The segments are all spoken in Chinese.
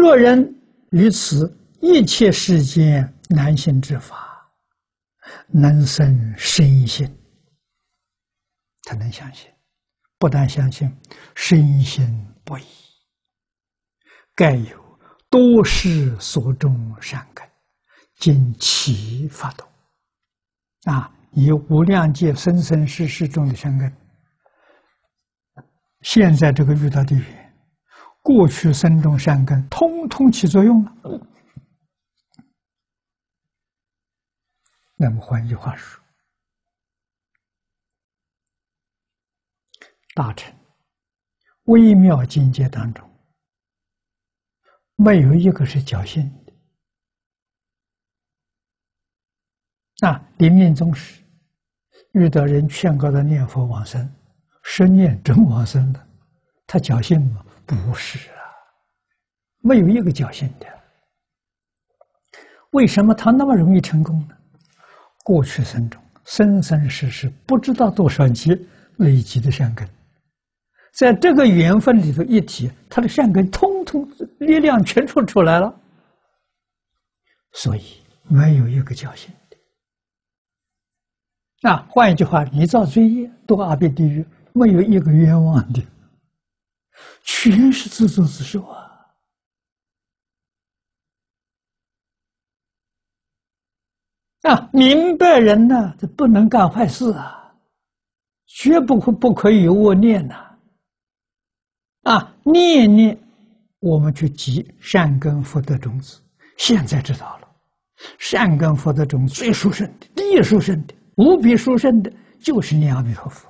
若人于此一切世间难行之法，能生深信，他能相信，不但相信，深信不疑。盖有多世所种善根，今其发动。啊，以无量界生生世世中的善根，现在这个遇到的缘，过去生中善根，通通起作用了。那么换句话说，大乘微妙境界当中，没有一个是侥幸。的。那，临命终时遇到人劝告他念佛往生，生念真往生的，他侥幸吗？不是啊，没有一个侥幸的。为什么他那么容易成功呢？过去生中生生世世不知道多少劫累积的善根，在这个缘分里头一提，他的善根通通力量全出出来了，所以没有一个侥幸。啊，换一句话，你造罪业，堕阿鼻地狱，没有一个冤枉的，全是自作自受啊！啊，明白人呢，这不能干坏事啊，绝不可不可以有恶念呐！啊，念念我们去积善根福德种子，现在知道了，善根福德种子最殊胜的，第一殊胜的。无比殊胜的，就是念阿弥陀佛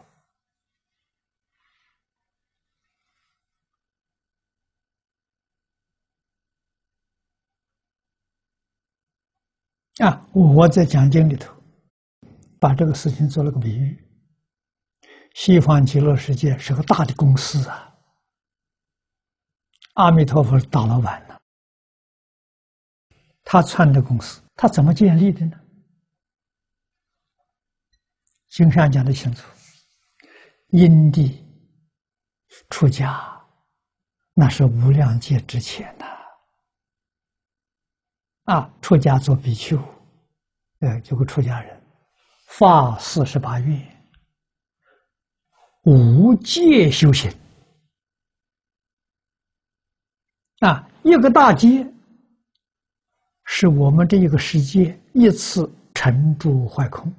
啊！我在讲经里头，把这个事情做了个比喻：西方极乐世界是个大的公司啊，阿弥陀佛是大老板呢，他创的公司，他怎么建立的呢？经上讲的清楚，因地出家，那是无量劫之前呐。啊出家做比丘，呃，这个出家人，发四十八愿，无戒修行。啊，一个大戒，是我们这一个世界一次沉住坏空。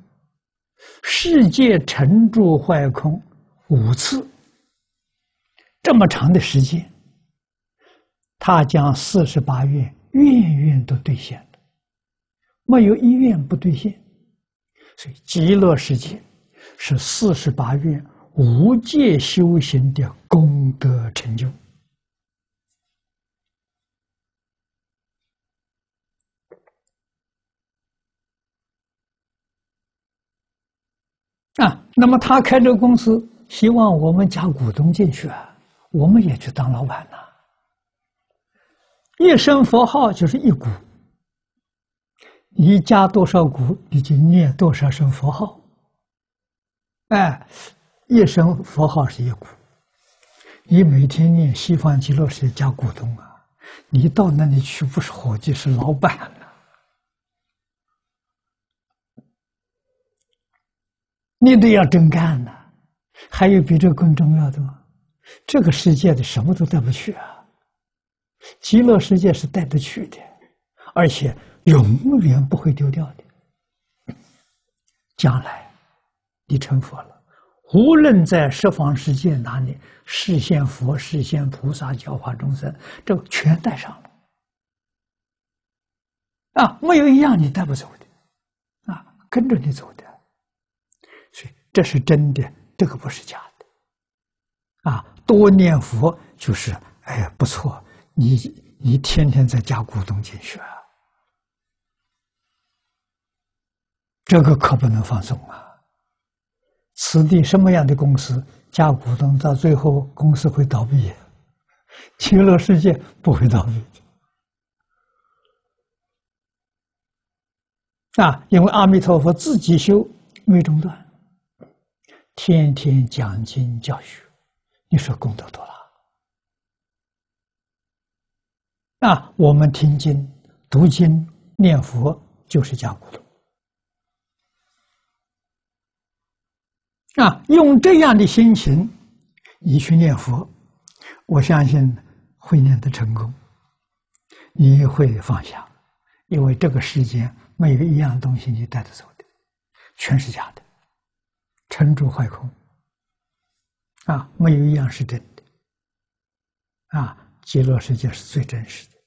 世界沉住坏空五次，这么长的时间，他将四十八愿愿愿都兑现了，没有一愿不兑现。所以极乐世界是四十八愿无界修行的功德成就。啊，那么他开这个公司，希望我们加股东进去啊，我们也去当老板呐。一声佛号就是一股，你加多少股，你就念多少声佛号。哎，一声佛号是一股，你每天念西方极乐世界加股东啊，你到那里去不是伙计，是老板。你都要真干呐，还有比这更重要的吗？这个世界的什么都带不去啊，极乐世界是带得去的，而且永远不会丢掉的。将来你成佛了，无论在十方世界哪里，实现佛、实现菩萨、教化众生，这全带上了啊，没有一样你带不走的啊，跟着你走的。所以这是真的，这个不是假的，啊！多念佛就是，哎，不错，你你天天在加股东进去啊，这个可不能放松啊！此地什么样的公司加股东，到最后公司会倒闭？极乐世界不会倒闭啊！因为阿弥陀佛自己修没中断。天天讲经教学，你说功德多大？啊，我们听经、读经、念佛就是加古鲁。啊，用这样的心情，你去念佛，我相信会念得成功。你会放下，因为这个世间没有一样东西你带得走的，全是假的，沉住坏空。啊，没有一样是真的。啊，极乐世界是最真实的。